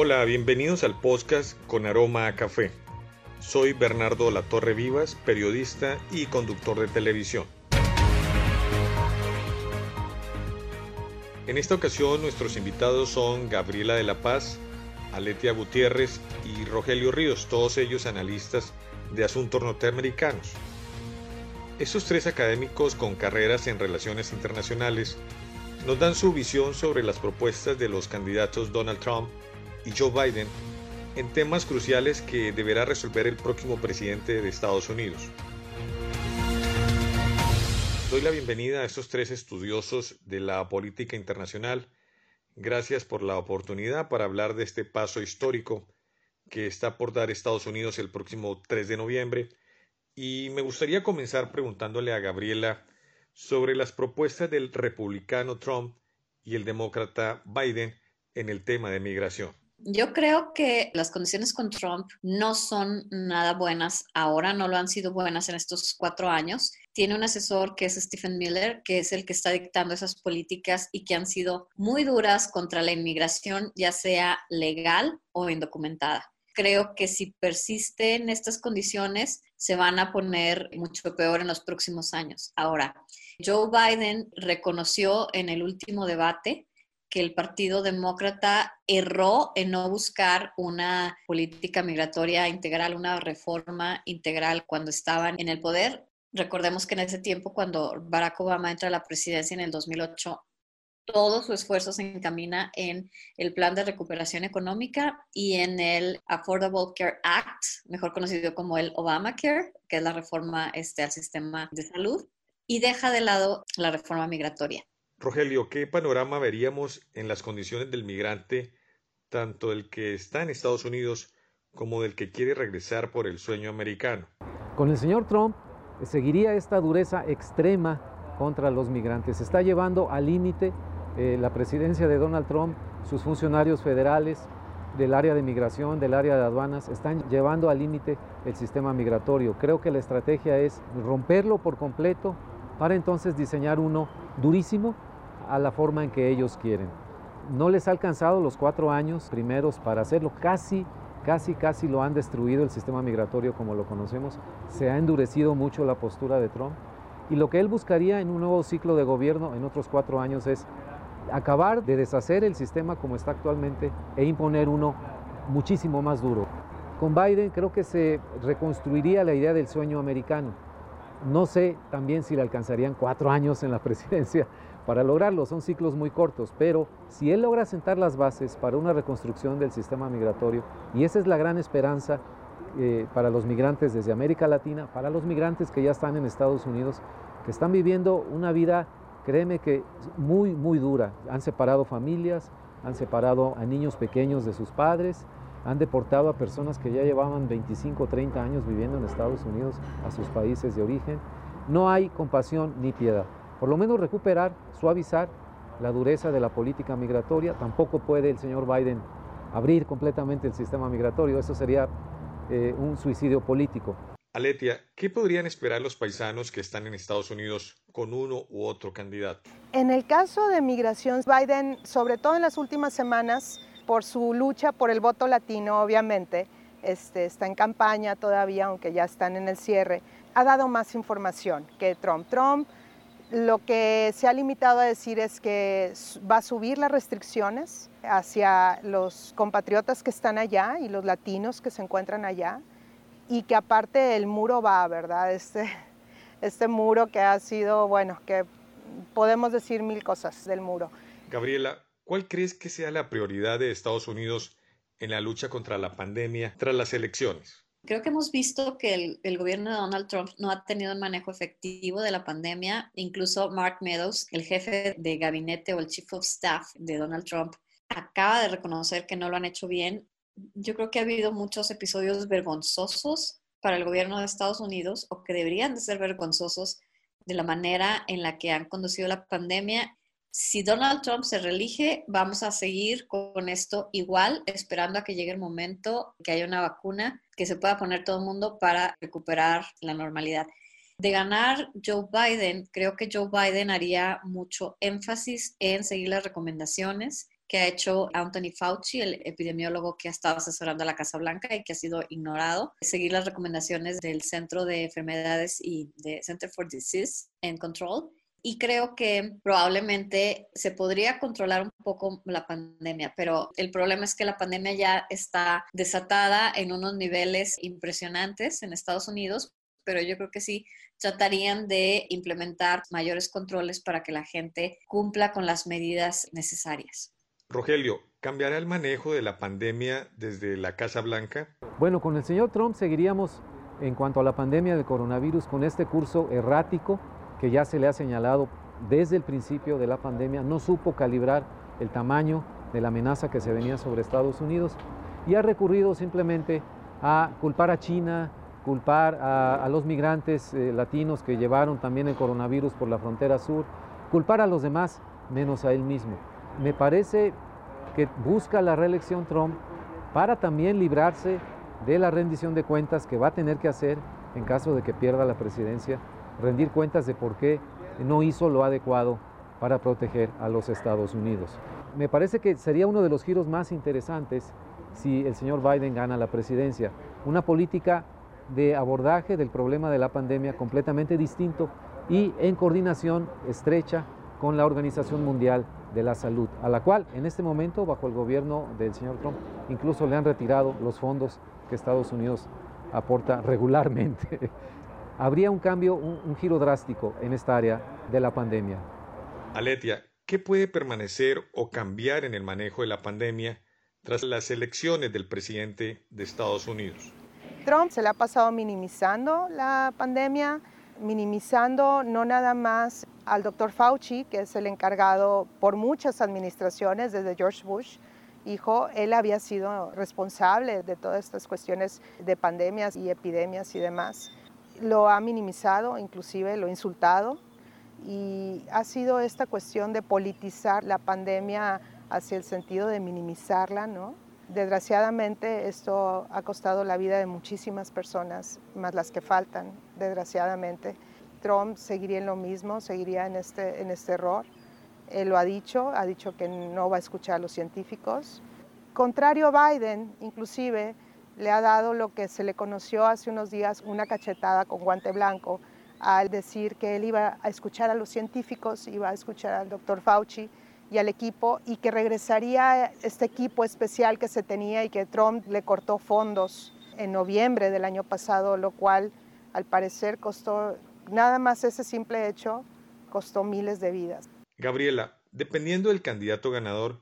Hola, bienvenidos al podcast con aroma a café. Soy Bernardo Latorre Vivas, periodista y conductor de televisión. En esta ocasión nuestros invitados son Gabriela de la Paz, Aletia Gutiérrez y Rogelio Ríos, todos ellos analistas de asuntos norteamericanos. Estos tres académicos con carreras en relaciones internacionales nos dan su visión sobre las propuestas de los candidatos Donald Trump Joe Biden en temas cruciales que deberá resolver el próximo presidente de Estados Unidos. Doy la bienvenida a estos tres estudiosos de la política internacional. Gracias por la oportunidad para hablar de este paso histórico que está por dar Estados Unidos el próximo 3 de noviembre. Y me gustaría comenzar preguntándole a Gabriela sobre las propuestas del republicano Trump y el demócrata Biden en el tema de migración. Yo creo que las condiciones con Trump no son nada buenas ahora, no lo han sido buenas en estos cuatro años. Tiene un asesor que es Stephen Miller, que es el que está dictando esas políticas y que han sido muy duras contra la inmigración, ya sea legal o indocumentada. Creo que si persisten estas condiciones, se van a poner mucho peor en los próximos años. Ahora, Joe Biden reconoció en el último debate que el Partido Demócrata erró en no buscar una política migratoria integral, una reforma integral cuando estaban en el poder. Recordemos que en ese tiempo, cuando Barack Obama entra a la presidencia en el 2008, todo su esfuerzo se encamina en el plan de recuperación económica y en el Affordable Care Act, mejor conocido como el Obamacare, que es la reforma este, al sistema de salud, y deja de lado la reforma migratoria. Rogelio, ¿qué panorama veríamos en las condiciones del migrante, tanto del que está en Estados Unidos como del que quiere regresar por el sueño americano? Con el señor Trump seguiría esta dureza extrema contra los migrantes. Está llevando al límite eh, la presidencia de Donald Trump, sus funcionarios federales del área de migración, del área de aduanas, están llevando al límite el sistema migratorio. Creo que la estrategia es romperlo por completo para entonces diseñar uno durísimo a la forma en que ellos quieren. No les ha alcanzado los cuatro años primeros para hacerlo, casi, casi, casi lo han destruido el sistema migratorio como lo conocemos, se ha endurecido mucho la postura de Trump y lo que él buscaría en un nuevo ciclo de gobierno en otros cuatro años es acabar de deshacer el sistema como está actualmente e imponer uno muchísimo más duro. Con Biden creo que se reconstruiría la idea del sueño americano. No sé también si le alcanzarían cuatro años en la presidencia, para lograrlo. Son ciclos muy cortos, pero si él logra sentar las bases para una reconstrucción del sistema migratorio, y esa es la gran esperanza eh, para los migrantes desde América Latina, para los migrantes que ya están en Estados Unidos, que están viviendo una vida, créeme que muy, muy dura. Han separado familias, han separado a niños pequeños de sus padres, han deportado a personas que ya llevaban 25 o 30 años viviendo en Estados Unidos a sus países de origen. No hay compasión ni piedad por lo menos recuperar, suavizar la dureza de la política migratoria. Tampoco puede el señor Biden abrir completamente el sistema migratorio, eso sería eh, un suicidio político. Aletia, ¿qué podrían esperar los paisanos que están en Estados Unidos con uno u otro candidato? En el caso de migración, Biden, sobre todo en las últimas semanas, por su lucha por el voto latino, obviamente, este, está en campaña todavía, aunque ya están en el cierre, ha dado más información que Trump. Trump lo que se ha limitado a decir es que va a subir las restricciones hacia los compatriotas que están allá y los latinos que se encuentran allá y que aparte el muro va, ¿verdad? Este, este muro que ha sido, bueno, que podemos decir mil cosas del muro. Gabriela, ¿cuál crees que sea la prioridad de Estados Unidos en la lucha contra la pandemia tras las elecciones? Creo que hemos visto que el, gobierno de Donald Trump no ha tenido un manejo efectivo de la pandemia. Incluso Mark Meadows, el jefe de gabinete o el chief of staff de Donald Trump, acaba de reconocer que no lo han hecho bien. Yo creo que ha habido muchos episodios vergonzosos para el gobierno de Estados Unidos o que deberían de ser vergonzosos de la manera en la que han conducido la pandemia si Donald Trump se reelige, vamos a seguir con esto igual, esperando a que llegue el momento que haya una vacuna que se pueda poner todo el mundo para recuperar la normalidad. De ganar Joe Biden, creo que Joe Biden haría mucho énfasis en seguir las recomendaciones, que ha hecho Anthony Fauci, el epidemiólogo que ha estado asesorando a la Casa Blanca y que ha sido ignorado. Seguir las recomendaciones del Centro de Enfermedades y de Center for Disease and Control. Y creo que probablemente se podría controlar un poco la pandemia, pero el problema es que la pandemia ya está desatada en unos niveles impresionantes en Estados Unidos, pero yo creo que sí tratarían de implementar mayores controles para que la gente cumpla con las medidas necesarias. Rogelio, ¿cambiará el manejo de la pandemia desde la Casa Blanca? Bueno, con el señor Trump seguiríamos en cuanto a la pandemia del coronavirus con este curso errático que ya se le ha señalado desde el principio de la pandemia. No supo calibrar el tamaño de la amenaza que se venía sobre Estados Unidos y ha recurrido simplemente a culpar a China, culpar a, los migrantes eh, latinos que llevaron también el coronavirus por la frontera sur, culpar a los demás menos a él mismo me parece que busca la reelección Trump para también librarse de la rendición de cuentas que va a tener que hacer en caso de que pierda la presidencia, rendir cuentas de por qué no hizo lo adecuado para proteger a los Estados Unidos. Me parece que sería uno de los giros más interesantes si el señor Biden gana la presidencia. Una política de abordaje del problema de la pandemia completamente distinto y en coordinación estrecha con la Organización Mundial de la Salud, a la cual en este momento, bajo el gobierno del señor Trump, incluso le han retirado los fondos que Estados Unidos aporta regularmente. Habría un cambio, un, giro drástico en esta área de la pandemia. Aletia, ¿qué puede permanecer o cambiar en el manejo de la pandemia tras las elecciones del presidente de Estados Unidos? Trump se le ha pasado minimizando la pandemia, minimizando no nada más al doctor Fauci, que es el encargado por muchas administraciones, desde George Bush, hijo, él había sido responsable de todas estas cuestiones de pandemias y epidemias y demás. Lo ha minimizado, inclusive lo ha insultado, y ha sido esta cuestión de politizar la pandemia hacia el sentido de minimizarla, ¿no? Desgraciadamente esto ha costado la vida de muchísimas personas, más las que faltan, desgraciadamente. Trump seguiría en lo mismo, seguiría en este, en este error. Él lo ha dicho, ha dicho que no va a escuchar a los científicos. Contrario a Biden, inclusive, le ha dado lo que se le conoció hace unos días, una cachetada con guante blanco, al decir que él iba a escuchar a los científicos, iba a escuchar al doctor Fauci y al equipo, y que regresaría este equipo especial que se tenía y que Trump le cortó fondos en noviembre del año pasado, lo cual al parecer costó Nada más ese simple hecho costó miles de vidas. Gabriela, dependiendo del candidato ganador,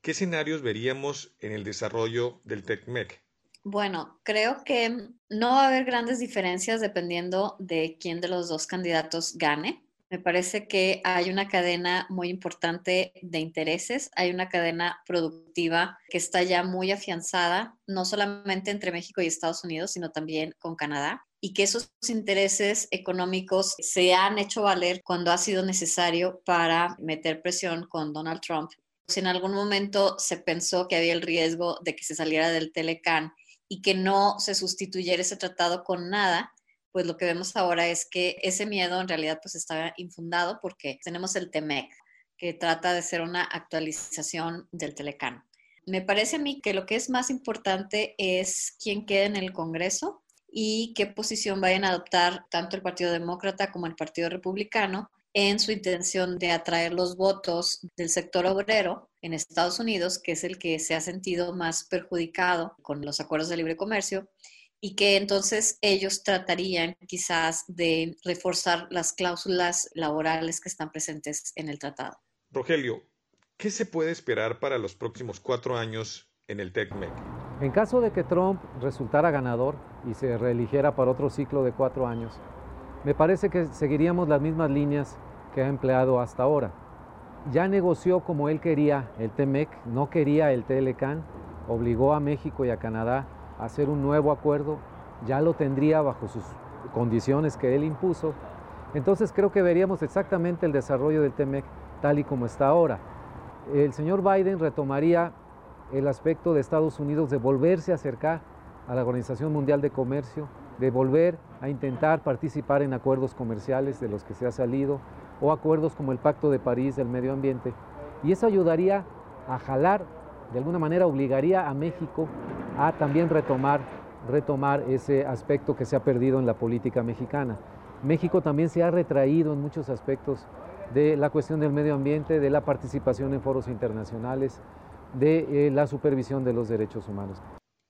¿qué escenarios veríamos en el desarrollo del TECMEC? Bueno, creo que no va a haber grandes diferencias dependiendo de quién de los dos candidatos gane. Me parece que hay una cadena muy importante de intereses, hay una cadena productiva que está ya muy afianzada, no solamente entre México y Estados Unidos, sino también con Canadá y que esos intereses económicos se han hecho valer cuando ha sido necesario para meter presión con Donald Trump. Si en algún momento se pensó que había el riesgo de que se saliera del Telecan y que no se sustituyera ese tratado con nada, pues lo que vemos ahora es que ese miedo en realidad pues estaba infundado porque tenemos el TEMEC, que trata de ser una actualización del Telecan. Me parece a mí que lo que es más importante es quién queda en el Congreso y qué posición vayan a adoptar tanto el Partido Demócrata como el Partido Republicano en su intención de atraer los votos del sector obrero en Estados Unidos, que es el que se ha sentido más perjudicado con los acuerdos de libre comercio, y que entonces ellos tratarían quizás de reforzar las cláusulas laborales que están presentes en el tratado. Rogelio, ¿qué se puede esperar para los próximos cuatro años en el TECMEC? En caso de que Trump resultara ganador y se reeligiera para otro ciclo de cuatro años, me parece que seguiríamos las mismas líneas que ha empleado hasta ahora. Ya negoció como él quería el TEMEC, no quería el TLCAN, obligó a México y a Canadá a hacer un nuevo acuerdo, ya lo tendría bajo sus condiciones que él impuso. Entonces creo que veríamos exactamente el desarrollo del TEMEC tal y como está ahora. El señor Biden retomaría el aspecto de Estados Unidos de volverse a acercar a la Organización Mundial de Comercio, de volver a intentar participar en acuerdos comerciales de los que se ha salido o acuerdos como el Pacto de París del Medio Ambiente. Y eso ayudaría a jalar, de alguna manera obligaría a México a también retomar, retomar ese aspecto que se ha perdido en la política mexicana. México también se ha retraído en muchos aspectos de la cuestión del medio ambiente, de la participación en foros internacionales, de eh, la supervisión de los derechos humanos.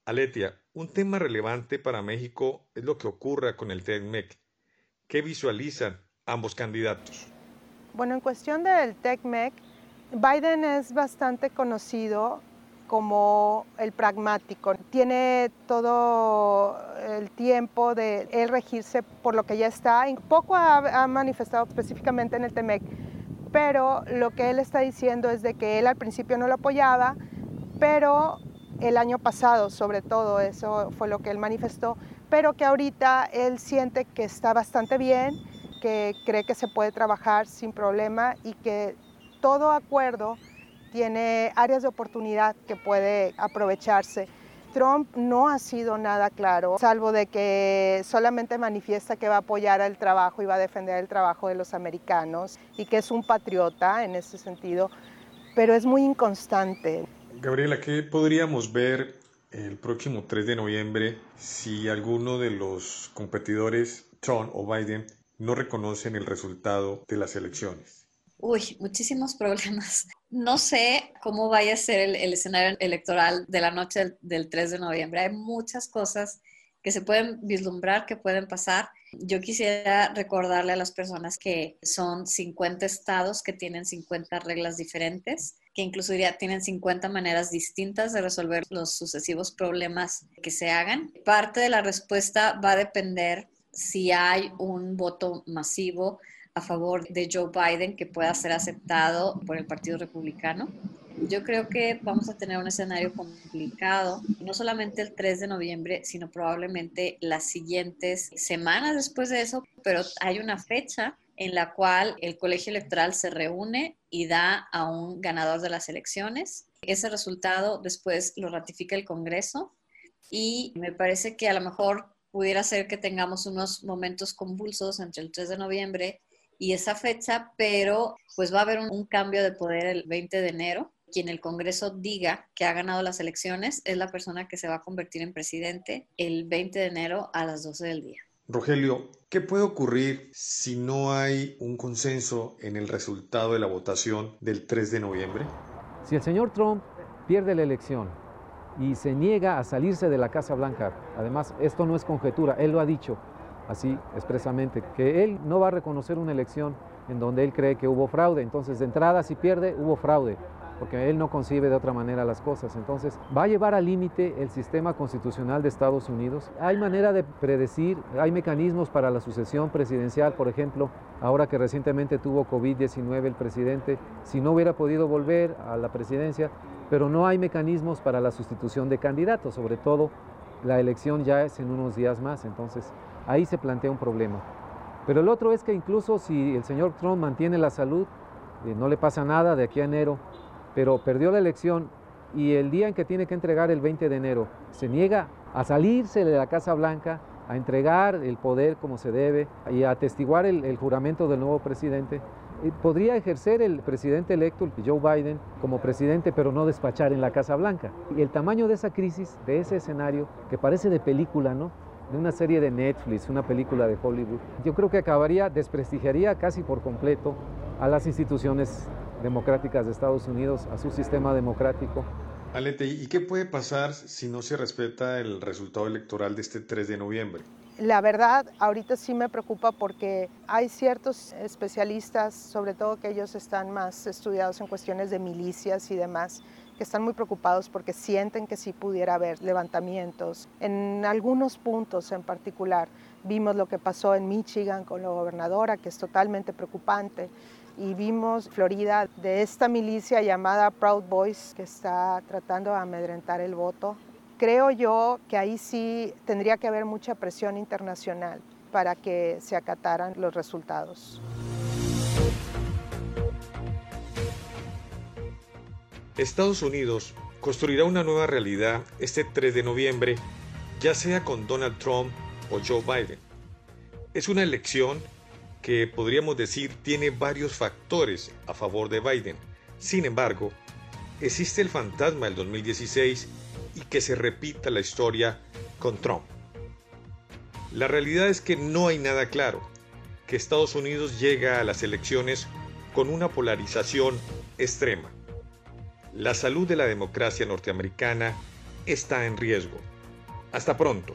Aletia, un tema relevante para México es lo que ocurra con el TECMEC. ¿Qué visualizan ambos candidatos? Bueno, en cuestión del TECMEC, Biden es bastante conocido como el pragmático. Tiene todo el tiempo de él regirse por lo que ya está. Poco ha, manifestado específicamente en el TEMEC, pero lo que él está diciendo es de que él al principio no lo apoyaba, pero el año pasado sobre todo eso fue lo que él manifestó, pero que ahorita él siente que está bastante bien, que cree que se puede trabajar sin problema y que todo acuerdo tiene áreas de oportunidad que puede aprovecharse. Trump no ha sido nada claro, salvo de que solamente manifiesta que va a apoyar el trabajo y va a defender el trabajo de los americanos y que es un patriota en ese sentido, pero es muy inconstante. Gabriela, ¿qué podríamos ver el próximo 3 de noviembre si alguno de los competidores, Trump o Biden, no reconocen el resultado de las elecciones? Uy, muchísimos problemas. No sé cómo vaya a ser el, escenario electoral de la noche del, del, 3 de noviembre. Hay muchas cosas que se pueden vislumbrar, que pueden pasar. Yo quisiera recordarle a las personas que son 50 estados que tienen 50 reglas diferentes, que incluso ya tienen 50 maneras distintas de resolver los sucesivos problemas que se hagan. Parte de la respuesta va a depender si hay un voto masivo a favor de Joe Biden que pueda ser aceptado por el Partido Republicano. Yo creo que vamos a tener un escenario complicado, no solamente el 3 de noviembre, sino probablemente las siguientes semanas después de eso, pero hay una fecha en la cual el colegio electoral se reúne y da a un ganador de las elecciones. Ese resultado después lo ratifica el Congreso y me parece que a lo mejor pudiera ser que tengamos unos momentos convulsos entre el 3 de noviembre y esa fecha, pero pues va a haber un, cambio de poder el 20 de enero. Quien el Congreso diga que ha ganado las elecciones es la persona que se va a convertir en presidente el 20 de enero a las 12 del día. Rogelio, ¿qué puede ocurrir si no hay un consenso en el resultado de la votación del 3 de noviembre? Si el señor Trump pierde la elección y se niega a salirse de la Casa Blanca, además esto no es conjetura, él lo ha dicho, así expresamente, que él no va a reconocer una elección en donde él cree que hubo fraude. Entonces, de entrada, si pierde, hubo fraude, porque él no concibe de otra manera las cosas. Entonces, va a llevar al límite el sistema constitucional de Estados Unidos. Hay manera de predecir, hay mecanismos para la sucesión presidencial, por ejemplo, ahora que recientemente tuvo COVID-19 el presidente, si no hubiera podido volver a la presidencia, pero no hay mecanismos para la sustitución de candidatos, sobre todo la elección ya es en unos días más, entonces ahí se plantea un problema. Pero el otro es que incluso si el señor Trump mantiene la salud, eh, no le pasa nada de aquí a enero, pero perdió la elección y el día en que tiene que entregar el 20 de enero se niega a salirse de la Casa Blanca, a entregar el poder como se debe y a atestiguar el, juramento del nuevo presidente, eh, podría ejercer el presidente electo, Joe Biden, como presidente, pero no despachar en la Casa Blanca. Y el tamaño de esa crisis, de ese escenario, que parece de película, ¿no? de una serie de Netflix, una película de Hollywood, yo creo que acabaría, desprestigiaría casi por completo a las instituciones democráticas de Estados Unidos, a su sistema democrático. Alete, ¿y qué puede pasar si no se respeta el resultado electoral de este 3 de noviembre? La verdad, ahorita sí me preocupa porque hay ciertos especialistas, sobre todo que ellos están más estudiados en cuestiones de milicias y demás, que están muy preocupados porque sienten que sí pudiera haber levantamientos. En algunos puntos en particular, vimos lo que pasó en Michigan con la gobernadora, que es totalmente preocupante, y vimos Florida de esta milicia llamada Proud Boys que está tratando de amedrentar el voto. Creo yo que ahí sí tendría que haber mucha presión internacional para que se acataran los resultados. Estados Unidos construirá una nueva realidad este 3 de noviembre, ya sea con Donald Trump o Joe Biden. Es una elección que podríamos decir tiene varios factores a favor de Biden. Sin embargo, existe el fantasma del 2016 y que se repita la historia con Trump. La realidad es que no hay nada claro, que Estados Unidos llega a las elecciones con una polarización extrema. La salud de la democracia norteamericana está en riesgo. Hasta pronto.